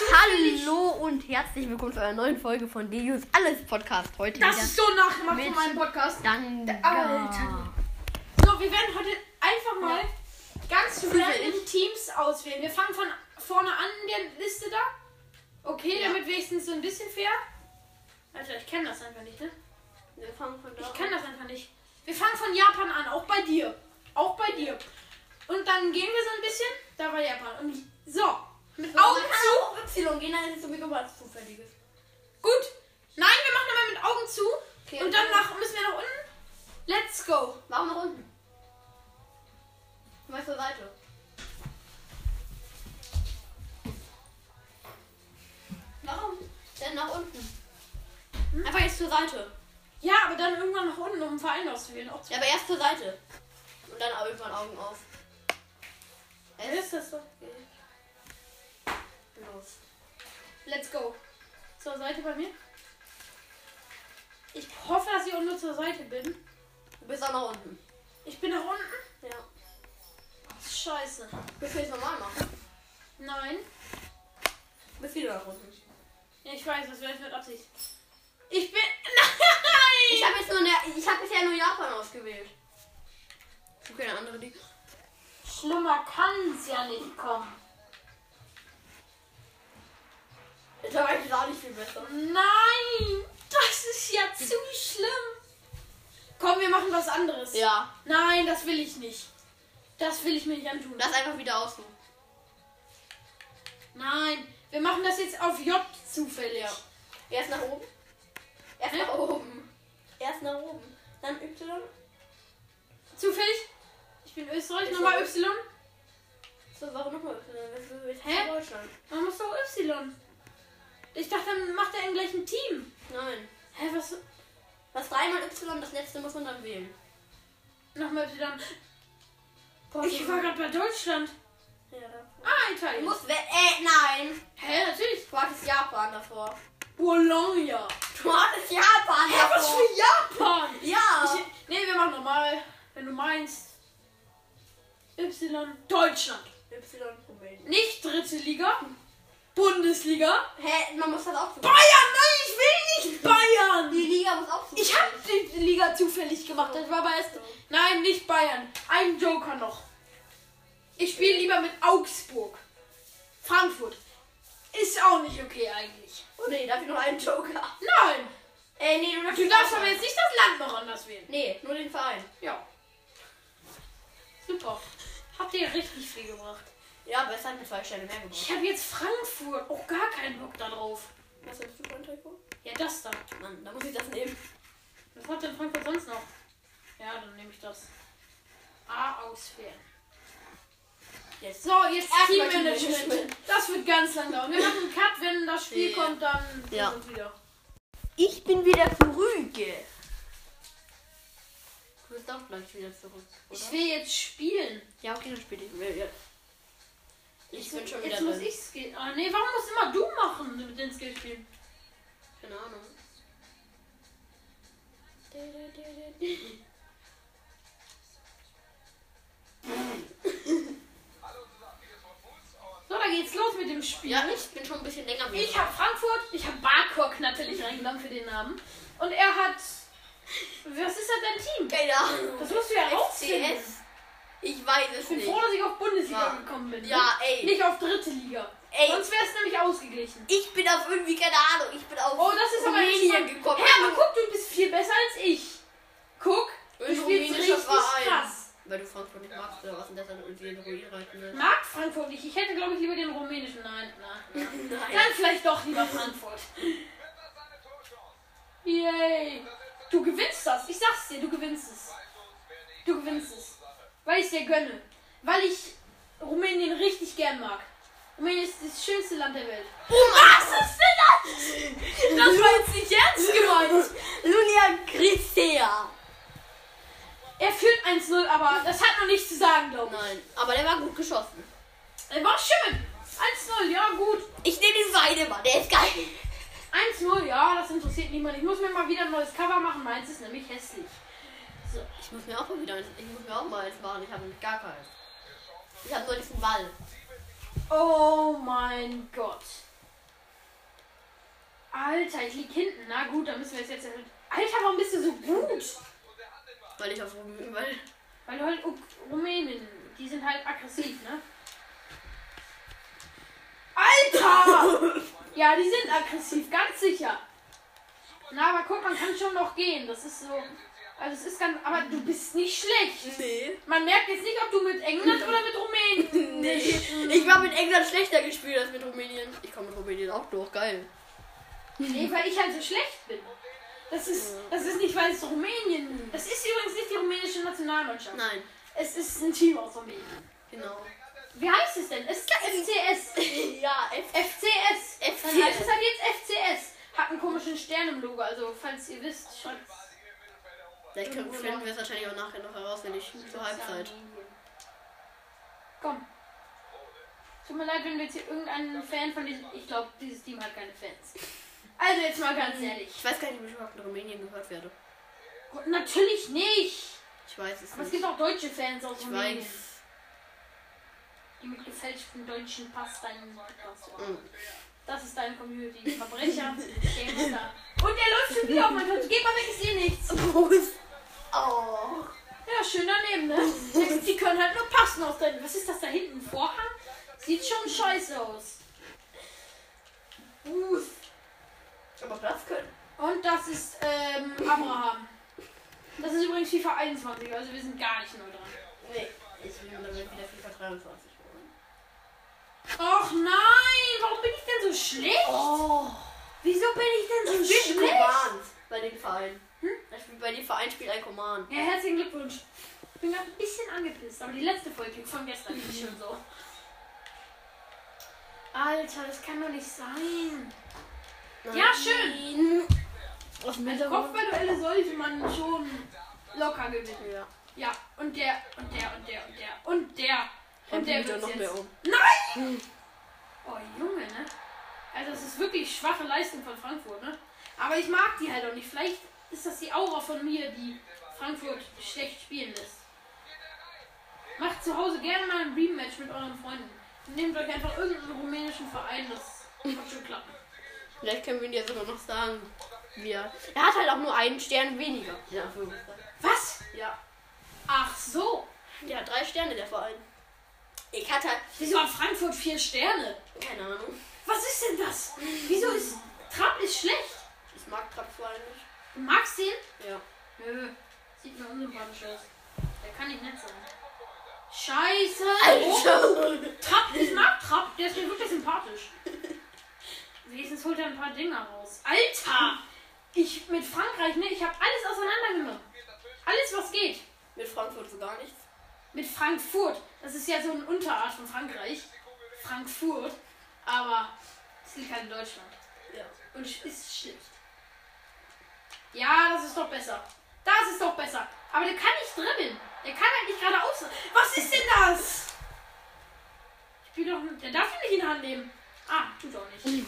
Hallo und herzlich willkommen zu einer neuen Folge von Delius Alles Podcast. Heute Das wieder ist so nachgemacht mit- von meinem Podcast. Danke. Alter. So, wir werden heute einfach mal ganz random Teams auswählen. Wir fangen von vorne an in der Liste da. Okay, Ja. damit wenigstens so ein bisschen fair. Alter, ich kenne das einfach nicht, ne? Wir fangen von da Ich kenne das einfach nicht. Wir fangen von Japan an, auch bei dir. Auch bei dir. Und dann gehen wir so ein bisschen. Da war Japan. Und so. Mit Augen zu. Y gehen, dann ist es sowieso was Zufälliges. Gut. Nein, wir machen aber mit Augen zu. Okay, und dann nach, müssen wir nach unten. Let's go. Warum nach unten? Mal zur Seite. Warum? Denn nach unten. Einfach jetzt zur Seite. Ja, aber dann irgendwann nach unten, um einen Verein auszuwählen. Auch zu Ja, aber erst zur Seite. Und dann irgendwann Augen auf. Wer ist das so? Los. Let's go. Zur Seite bei mir. Ich hoffe, dass ich auch nur zur Seite bin. Du bist auch nach unten. Ich bin nach unten. Ja. Scheiße. Willst du jetzt normal machen? Nein. Du bist wieder nach unten. Ja, ich weiß, das wäre mit Absicht. Ich bin. Nein! Ich habe jetzt nur eine, ich habe bisher nur Japan ausgewählt. Okay, eine andere Liga. Schlimmer kann es ja nicht kommen. Da war ich auch nicht viel besser. Nein! Das ist ja zu schlimm. Komm, wir machen was anderes. Ja, Nein, das will ich nicht. Das will ich mir nicht antun. das einfach wieder aussuchen. Nein, wir machen das jetzt auf J zufällig. Ja. Erst nach oben. Erst nach oben. Erst nach oben. Dann Y. Zufällig? Ich bin Österreich, nochmal. Y. So, warum nochmal Y? Hä? Deutschland? Man muss doch Y. Ich dachte, dann macht er im gleichen Team. Nein. Hä, was? Das dreimal Y, das letzte muss man dann wählen. Nochmal Y. Ich war gerade bei Deutschland. Ja, da. Ah, Italien. musst we äh, nein. Hä, natürlich. Du hattest Japan davor. Bologna. Du hattest Japan Hä, davor. was für Japan? Ja. Ich, nee, wir machen nochmal. Wenn du meinst. Y. Deutschland. Y, Rumänien. Nicht dritte Liga. Bundesliga. Hä, man muss das auch. Bayern, nein, ich will nicht Bayern. Die Liga muss auch. Ich habe die Liga zufällig gemacht. Das war aber erst. Nein, nicht Bayern. Ein Joker noch. Ich spiele lieber mit Augsburg. Frankfurt. Ist auch nicht okay eigentlich. Oh nee, dafür noch einen Joker. Nein. Äh, nee, du darfst, Du darfst aber jetzt nicht das Land noch anders wählen. Nee, nur den Verein. Ja. Super. Habt ihr richtig viel gebracht. Ja, aber es hat mir zwei Sterne mehr Ich gebracht. habe jetzt Frankfurt. Auch gar keinen Bock da drauf. Was hast du für ein Trikot? Ja, das da. Mann, da muss ich das nehmen. Was hat denn Frankfurt sonst noch? Ja, dann nehme ich das. A auswählen. Jetzt. So, jetzt Teammanagement. Das wird ganz lang dauern. Wir machen einen Cut, wenn das Spiel Ja. kommt, dann Ja. sind wir wieder. Ich bin wieder zurück. Du bist auch gleich wieder zurück, oder? Ich will jetzt spielen. ja, okay, dann spiele ich mehr. Ja. Ich bin schon wieder Jetzt muss drin. ich Skill. Ah, nee, warum musst immer du machen mit den Skill spielen? Keine Ahnung. So, da geht's los mit dem Spiel. Ja, ich bin schon ein bisschen länger mit. Ich habe Frankfurt, ich habe Barkok natürlich reingenommen für den Namen. Und er hat. Was ist das dein Team? Keine Ahnung. Das musst du ja rausfinden. Ich weiß es Ich bin nicht. froh, dass ich auf Bundesliga Ja. gekommen bin. ne? Ja, ey. Nicht auf dritte Liga. Ey. Sonst wäre es nämlich ausgeglichen. Ich bin auf irgendwie, keine Ahnung, ich bin auf Oh, das ist aber entspannt. gekommen. Hä, aber guck, du bist viel besser als ich. Guck, du spielst rumänischer richtig Verein. krass. Weil du Frankfurt nicht magst oder was und dann irgendwie in Ruin reiten willst. Mag Frankfurt nicht. Ich hätte, glaube ich, lieber den rumänischen. Nein, nein. Nein. Dann vielleicht doch lieber Frankfurt. Yay. Du gewinnst das. Ich sag's dir, du gewinnst es. Du gewinnst es. Weil ich dir gönne. Weil ich Rumänien richtig gern mag. Rumänien ist das schönste Land der Welt. Was ist denn das? Das war jetzt nicht ernst gemeint. Julian Christea. Er führt 1-0, aber das hat noch nichts zu sagen, glaube ich. Nein, aber der war gut geschossen. Er war schön. 1-0, ja gut. Ich nehme den Weidemann, der ist geil. 1-0, ja, das interessiert niemand. Ich muss mir mal wieder ein neues Cover machen. Meins ist nämlich hässlich. So. Ich muss mir auch mal wieder, ich muss mir auch mal eins machen. Ich habe nämlich gar keins. Ich habe nur diesen Ball. Oh mein Gott. Alter, ich lieg hinten. Na gut, dann müssen wir es jetzt. Alter, warum bist du so gut? Weil ich auf Rumänien, weil. Weil du halt Rumänen, die sind halt aggressiv, ne? Alter! ja, die sind aggressiv, ganz sicher. Na, aber guck, man kann schon noch gehen. Das ist so. Also es ist ganz. Aber du bist nicht schlecht. Nee. Man merkt jetzt nicht, ob du mit England oder mit Rumänien. Nee. Ich war mit England schlechter gespielt als mit Rumänien. Ich komme mit Rumänien auch durch, geil. Nee, weil ich halt so schlecht bin. Das ist, das ist nicht, weil es Rumänien. Das ist übrigens nicht die rumänische Nationalmannschaft. Nein, Es ist ein Team aus Rumänien. genau. Wie heißt es denn? Es ist FCS. ja, F FCS. Dann FCS. heißt es halt jetzt FCS. Hat einen komischen Stern im Logo. Also, falls ihr wisst, schreibt Vielleicht können, finden wir es wahrscheinlich auch nachher noch heraus, wenn ich zur Halbzeit. Komm. Tut mir leid, wenn wir jetzt hier irgendeinen Fan von diesem. Ich glaube, dieses Team hat keine Fans. Also, jetzt mal ganz ehrlich. Ich weiß gar nicht, ob ich überhaupt in Rumänien gehört werde. Gut, Natürlich nicht. Ich weiß es Aber es nicht. gibt auch deutsche Fans aus Ich Rumänien. weiß. Die mit gefälschten deutschen Pass deinen Pass. Mhm. Das ist deine Community. Verbrecher, Gangster. Und er läuft schon wieder auf mein Tor. Geht mal weg, ich sehe nichts. Ist. Oh. Ja, schön daneben, ne? Die können halt nur passen aus deinem. Was ist das da hinten? Vorhang? Sieht schon scheiße aus. Uff. Aber Platz können. Und das ist ähm, Abraham. Das ist übrigens FIFA 21, also wir sind gar nicht neu dran. Nee. Ich will damit wieder FIFA 23 holen. Och nein, warum bin ich denn so schlecht? Oh. Wieso bin ich denn so Ich schlecht? Command bei den Vereinen. Hm? Ich spiele bei den Vereinen spielt ein Command. Ja, herzlichen Glückwunsch. Ich bin gerade ein bisschen angepisst, aber die letzte Folge von gestern ist schon so. Alter, das kann doch nicht sein. Ja, schön. Aus dem Also. Kopfballduelle sollte man schon locker gewinnen. Ja. Ja, und der, und der, und der, und der, und der. Und der wird noch jetzt. mehr um. Nein! Oh, Junge, ne? Also, das ist wirklich schwache Leistung von Frankfurt, ne? Aber ich mag die halt auch nicht. Vielleicht ist das die Aura von mir, die Frankfurt schlecht spielen lässt. Macht zu Hause gerne mal ein Rematch mit euren Freunden. Nehmt euch einfach irgendeinen rumänischen Verein, das wird schon klappen. Vielleicht können wir ihn jetzt sogar noch sagen. Wir. Er hat halt auch nur einen Stern weniger. Ja, Was? ja. Ach so. Hat drei Sterne, der Verein. Ich hatte. Wieso hat Frankfurt vier Sterne? Keine Ahnung. Was ist denn das? Wieso ist. Trapp ist schlecht. Ich mag Trapsverein nicht. Du magst den? Ja. Nö. Sieht mir unsympathisch aus. Der kann nicht nett sein. Scheiße. Alter! Trapp, ich mag Trapp. Der ist mir wirklich sympathisch. Wenigstens holt er ein paar Dinger raus. Alter! Ich mit Frankreich, ne? Ich habe alles auseinandergenommen. Alles, was geht. Mit Frankfurt so gar nichts. Mit Frankfurt. Das ist ja so eine Unterart von Frankreich. Frankfurt. Aber es liegt halt in Deutschland. Ja. Und es ist schlecht. Ja, das ist doch besser. Das ist doch besser. Aber der kann nicht dribbeln. Der kann halt nicht geradeaus. Was ist denn das? Ich spiel doch. Der darf ihn nicht in die Hand nehmen. Ah, tut auch nicht.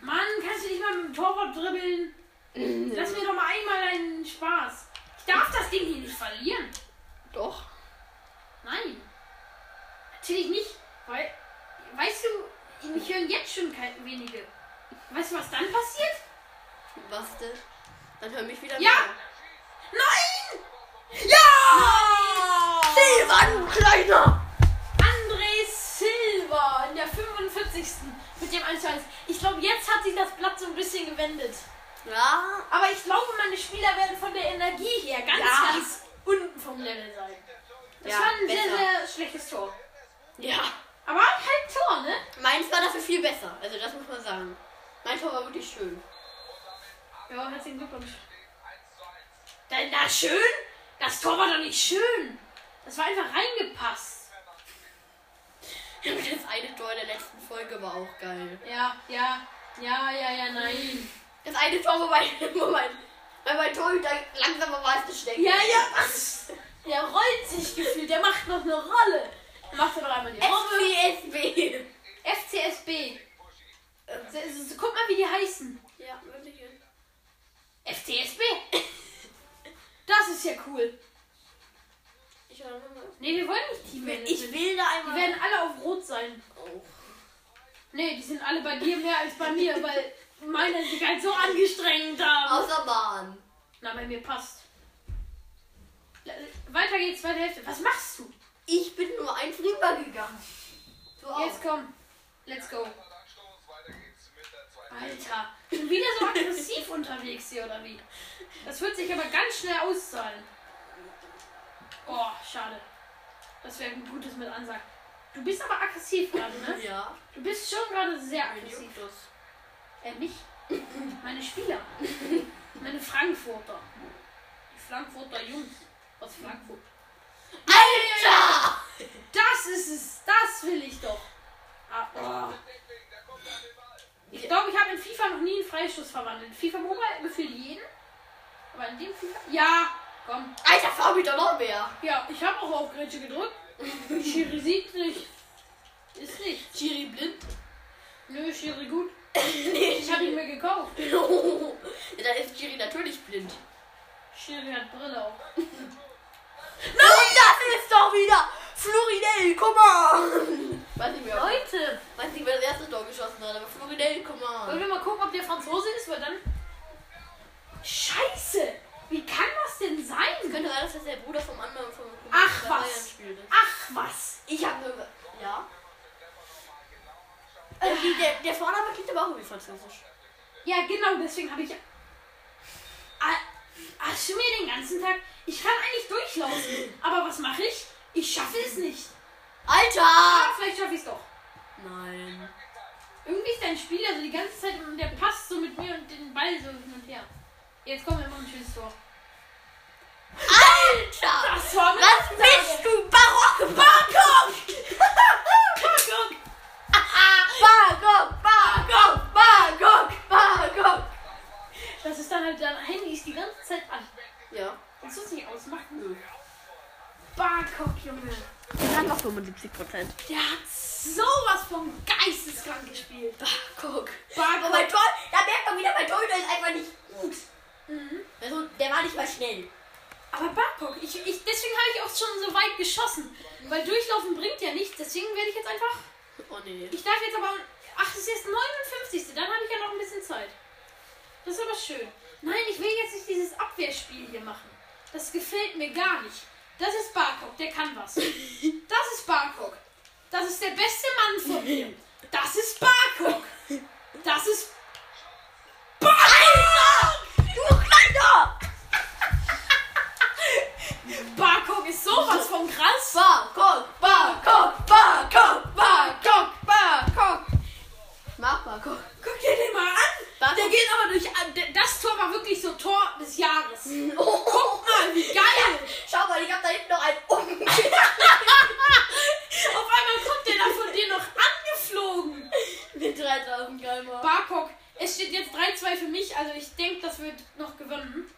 Mann, kannst du nicht mal mit dem Torwart dribbeln? Lass mir doch mal einmal einen Spaß. Ich darf das Ding hier nicht verlieren. Doch. Nein. Natürlich nicht. Weil, weißt du, mich hören jetzt schon wenige. Weißt du, was dann passiert? Was denn? Dann hör mich wieder. Ja! mehr. Nein! Ja! Silvan, kleiner! André Silva in der 45. mit dem 1 1. Ich glaube, jetzt hat sich das Blatt so ein bisschen gewendet. Ja. Aber ich glaube, meine Spieler werden von der Energie her ganz, Ja. ganz unten vom Level sein. Das Ja, war ein sehr, besser. sehr schlechtes Tor. Ja. Aber halt ein Tor, ne? Meins war dafür viel besser. Also das muss man sagen. Mein Tor war wirklich schön. Ja, herzlichen Glückwunsch. Denn na schön? Das Tor war doch nicht schön. Das war einfach reingepasst. Das eine Tor der letzten Folge war auch geil. Ja, ja, ja, ja, ja, nein. Das eine Tor, wo mein, wo mein, weil mein Torhüter langsamer war als eine Stecke. Ja, ja, was? Der rollt sich gefühlt, der macht noch eine Rolle. Macht er doch einmal die Robbe. FCSB. FCSB. Guck mal, wie die heißen. Ja, wirklich. FCSB. Das ist ja cool. Ich, nochmal. Nee, wir wollen nicht Team ich will da Die einmal. werden alle auf Rot sein. Oh. Nee, die sind alle bei dir mehr als bei mir, weil meine sich halt so angestrengt haben. Außer Bahn. Na, bei mir passt. Weiter geht's, zweite Hälfte. Was machst du? Ich bin nur ein Flieger gegangen. Du auch. Jetzt komm. Let's go. Alter, schon wieder so aggressiv unterwegs hier, oder wie? Das wird sich aber ganz schnell auszahlen. Oh, schade. Das wäre ein gutes mit Ansag. Du bist aber aggressiv gerade, ne? Ja. Du bist schon gerade sehr aggressiv. Äh, mich? Meine Spieler. Meine Frankfurter. Die Frankfurter Jungs aus Frankfurt. Alter! Das ist es. Das will ich doch. Ah, oh. Ich glaube, ich habe in FIFA noch nie einen Freistoß verwandelt. FIFA Mobile gefühlt jeden. Aber in dem FIFA. Ja, komm. Alter, fahr doch noch mehr. Ja, ich habe auch auf Grätsche gedrückt. Schiri sieht nicht. Ist nicht. Chiri blind? Nö, Schiri gut. nee, Ich habe ihn mir gekauft. ja, dann ist Chiri natürlich blind. Schiri hat Brille auch. Und das ist doch wieder Floridel, komm on! Weiß nicht mehr, Leute, weiß nicht, wer das erste Tor geschossen hat, aber Floridel, komm wollen on. wir mal gucken, ob der Franzose ist, weil dann. Scheiße! Wie kann das denn sein? Könnte sein, dass das der Bruder vom anderen vom vom Ach, was. Ach was! Ich habe nur. Ja. Äh, der, der Vorname klingt aber auch irgendwie französisch. Ja, genau, deswegen habe ich. Ah, Hast du mir den ganzen Tag. Ich kann eigentlich durchlaufen. Aber was mache ich? Ich schaffe es nicht. Alter! Ah, vielleicht schaffe ich es doch. Nein. Irgendwie ist dein Spiel also die ganze Zeit und der passt so mit mir und den Ball so hin und her. Jetzt kommen wir mal ein schönes Tor. Alter! Das war mit Was bist du? Barock! Bangkok! Guck, Bangkok! Bangkok! Bangkok! Bangkok! Das ist dann halt dein Handy ist die ganze Zeit an. Ja. Willst du es nicht ausmachen? Nö. Bangkok, Junge. Der hat noch 75 Prozent. Der hat sowas von geisteskrank gespielt. Guck. Bangkok. Aber mein Tor, da merkt man wieder, mein Torhüter ist einfach nicht gut. Also, der war nicht mal schnell. Aber Bangkok, ich, ich, deswegen habe ich auch schon so weit geschossen. Weil durchlaufen bringt ja nichts. Deswegen werde ich jetzt einfach. Oh nee. Ich darf jetzt aber. Ach, das ist jetzt 59. Dann habe ich ja noch ein bisschen Zeit. Das ist aber schön. Nein, ich will jetzt nicht dieses Abwehrspiel hier machen. Das gefällt mir gar nicht. Das ist Barkok, der kann was. Das ist Barkok. Das ist der beste Mann von mir. Das ist Barkok. Das ist. Alter! Du Kleiner! Barkok ist sowas von krass. Bangkok! Bangkok! Bangkok! Bangkok! Bangkok! Mach Bangkok. Guck dir den mal an. Bangkok. Der geht aber durch. der- Das Tor war wirklich so Tor des Jahres. Oh, Guck mal, wie geil. Schau mal, ich hab da hinten noch einen um. Auf einmal kommt der da von dir noch angeflogen. Mit 3000 Geimer. Barkok. Es steht jetzt 3-2 für mich, also ich denke, das wird noch gewonnen.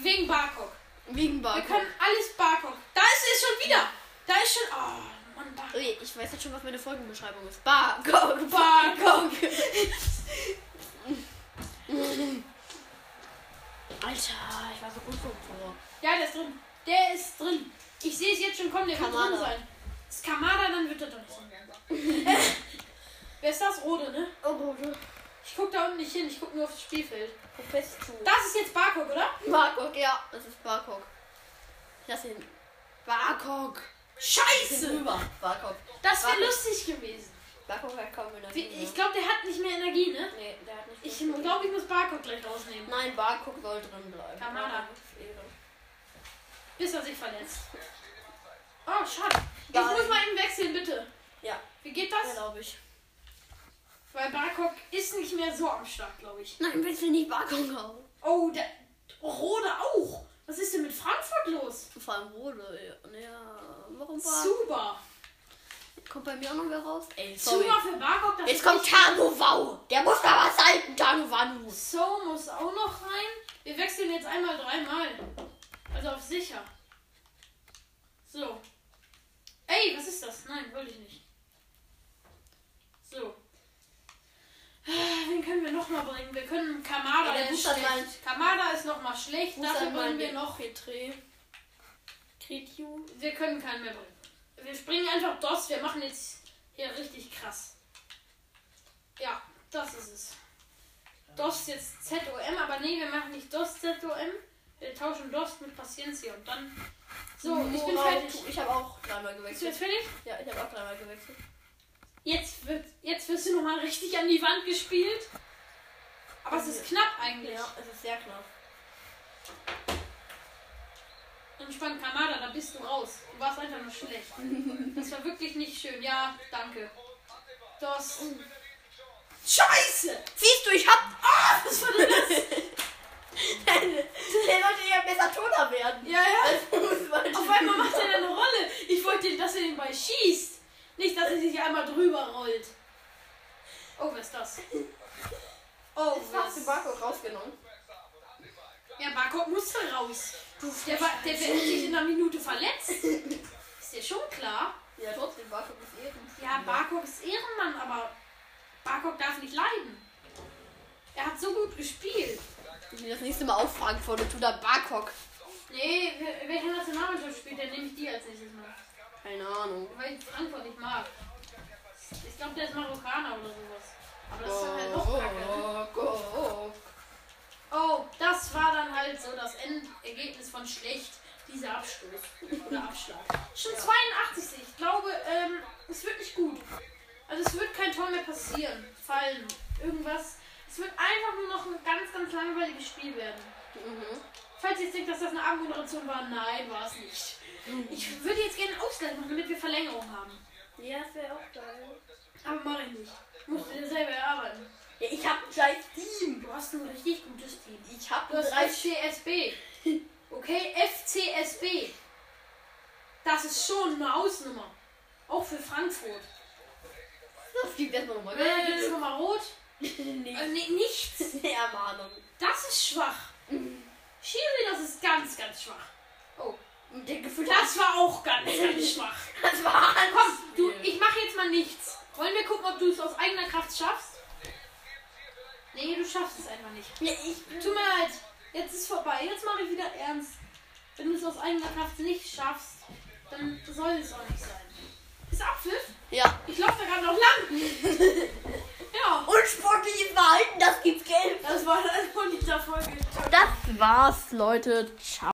Wegen Barkok. Wegen Wir Bangkok. können alles Barkok. Da ist es schon wieder. Da ist schon. Oh, Mann, Barkok. Ich weiß jetzt schon, was meine Folgenbeschreibung ist. Bangkok! Bangkok. Alter, ich war so gut vom Tor. Ja, der ist drin. Der ist drin. Ich sehe es jetzt schon kommen, der wird Kamada. drin sein. Ist Kamada, dann wird er doch nicht drin sein. Wer ist das? Rode, ne? Oh, Rode. Ich guck da unten nicht hin, ich guck nur aufs Spielfeld. Wo bist du? Das ist jetzt Barkok, oder? Bangkok, ja. Das ist Bangkok. Das sind Bangkok. Scheiße! Rüber. Bangkok. Das wäre Barkok. lustig gewesen. Bangkok hat kaum Energie. Wie- mehr. Ich glaube, der hat nicht mehr Energie, ne? Nee, der hat nicht Ich mehr Energie. glaube, ich muss Barkok gleich rausnehmen. Nein, Bangkok soll drin bleiben. Kamada. Ehre. Bis er sich verletzt. Oh, schade. Ich Geil. muss mal eben wechseln, bitte. Ja, Wie geht das? glaube ich. Weil Barkok ist nicht mehr so am Start, glaube ich. Nein, willst du nicht Bangkok hauen? Oh, der Rode auch. Was ist denn mit Frankfurt los? Vor allem Rode. Ja, warum war... Super. Kommt bei mir auch noch wer raus? Ey, sorry. Super für Barkok. Das Jetzt kommt Tano Wau. Der muss da was halten, Tano Wanu. So muss auch noch rein. Wir wechseln jetzt einmal dreimal. Also auf sicher. So. Ey, was ist das? Nein, wollte ich nicht. So. Ah, Wen können wir noch mal bringen? Wir können Kamada. Ja, ist schlecht. Kamada ist noch mal schlecht. Dafür bringen wir noch. Petre. Kritju. Wir können keinen mehr bringen. Wir springen einfach DOS. Wir machen jetzt hier richtig krass. Ja, das ist es. DOS jetzt ZOM, aber nee, wir machen nicht DOS ZOM. Wir tauschen DOS mit Paciencia und dann. So, ich bin fertig. Ich habe auch dreimal Bist du gewechselt. jetzt fertig? Ja, ich habe auch dreimal gewechselt. Jetzt wird, jetzt wirst du nochmal richtig an die Wand gespielt. Aber es ist knapp eigentlich. Ja, es ist sehr knapp. Entspannt, Kamada, da bist du raus. Du warst einfach nur schlecht. Das war wirklich nicht schön. Ja, danke. Das. Scheiße! Siehst du, ich hab. Ah, was war denn das? Der sollte ja besser Toner werden. Ja, ja. Auf einmal macht er eine Rolle. Ich wollte, dass er den Ball schießt. Nicht, dass er sich einmal drüber rollt. Oh, wer ist das? Oh, wer hast du ist Barco rausgenommen. Ja, Barkok musste raus. Der, war, der wird sich in einer Minute verletzt. Ist dir schon klar? Ja, trotzdem Barco ist Ehren. Ja, Barkok ist Ehrenmann, aber Barkok darf nicht leiden. Er hat so gut gespielt. Ich will das nächste Mal auch Frankfurt und tu da Barkok. Nee, welche Nationalmannschaft spielt, dann nehme ich die als nächstes Mal. Keine Ahnung. Weil ich Frankfurt nicht mag. Ich glaube, der ist Marokkaner oder sowas. Aber das ist dann halt noch kacke. Barkok. Oh, das war dann halt so das Endergebnis von schlecht, dieser Abstoß oder Abschlag. Schon 82. Ich glaube, ähm, es wird nicht gut. Also es wird kein Tor mehr passieren, fallen, irgendwas. Es wird einfach nur noch ein ganz, ganz langweiliges Spiel werden. Mhm. Falls ihr jetzt denkt, dass das eine Abmoderation war, nein, war es nicht. Ich würde jetzt gerne einen Ausgleich machen, damit wir Verlängerung haben. Ja, das wäre auch geil. Aber mache ich nicht. Musst du dir selber erarbeiten. Ja, ich hab ein scheiß Team. Du hast ein richtig gutes Team. Ich hab Du drei FCSB. Okay, FCSB. Das ist schon eine Hausnummer. Auch für Frankfurt. Das gibt erstmal nochmal. Äh, jetzt nochmal rot. Nicht. Äh, nee, nichts. Nee, Ermahnung. Das ist schwach. Schiri, das ist ganz, ganz schwach. Oh. Der Gefühl Das war auch ganz, ganz schwach. Das war Komm, du, ich mache jetzt mal nichts. Wollen wir gucken, ob du es aus eigener Kraft schaffst? Nee, du schaffst es einfach nicht. Ja, ich Tut mir leid. Jetzt ist vorbei. Jetzt mache ich wieder ernst. Wenn du es aus eigener Kraft nicht schaffst, dann soll es auch nicht sein. Ist Abpfiff? Ja. Ich laufe da gerade noch lang. ja, Unsportliches Verhalten, das gibt's Geld. das war das von dieser Folge. Das war's, Leute. Ciao.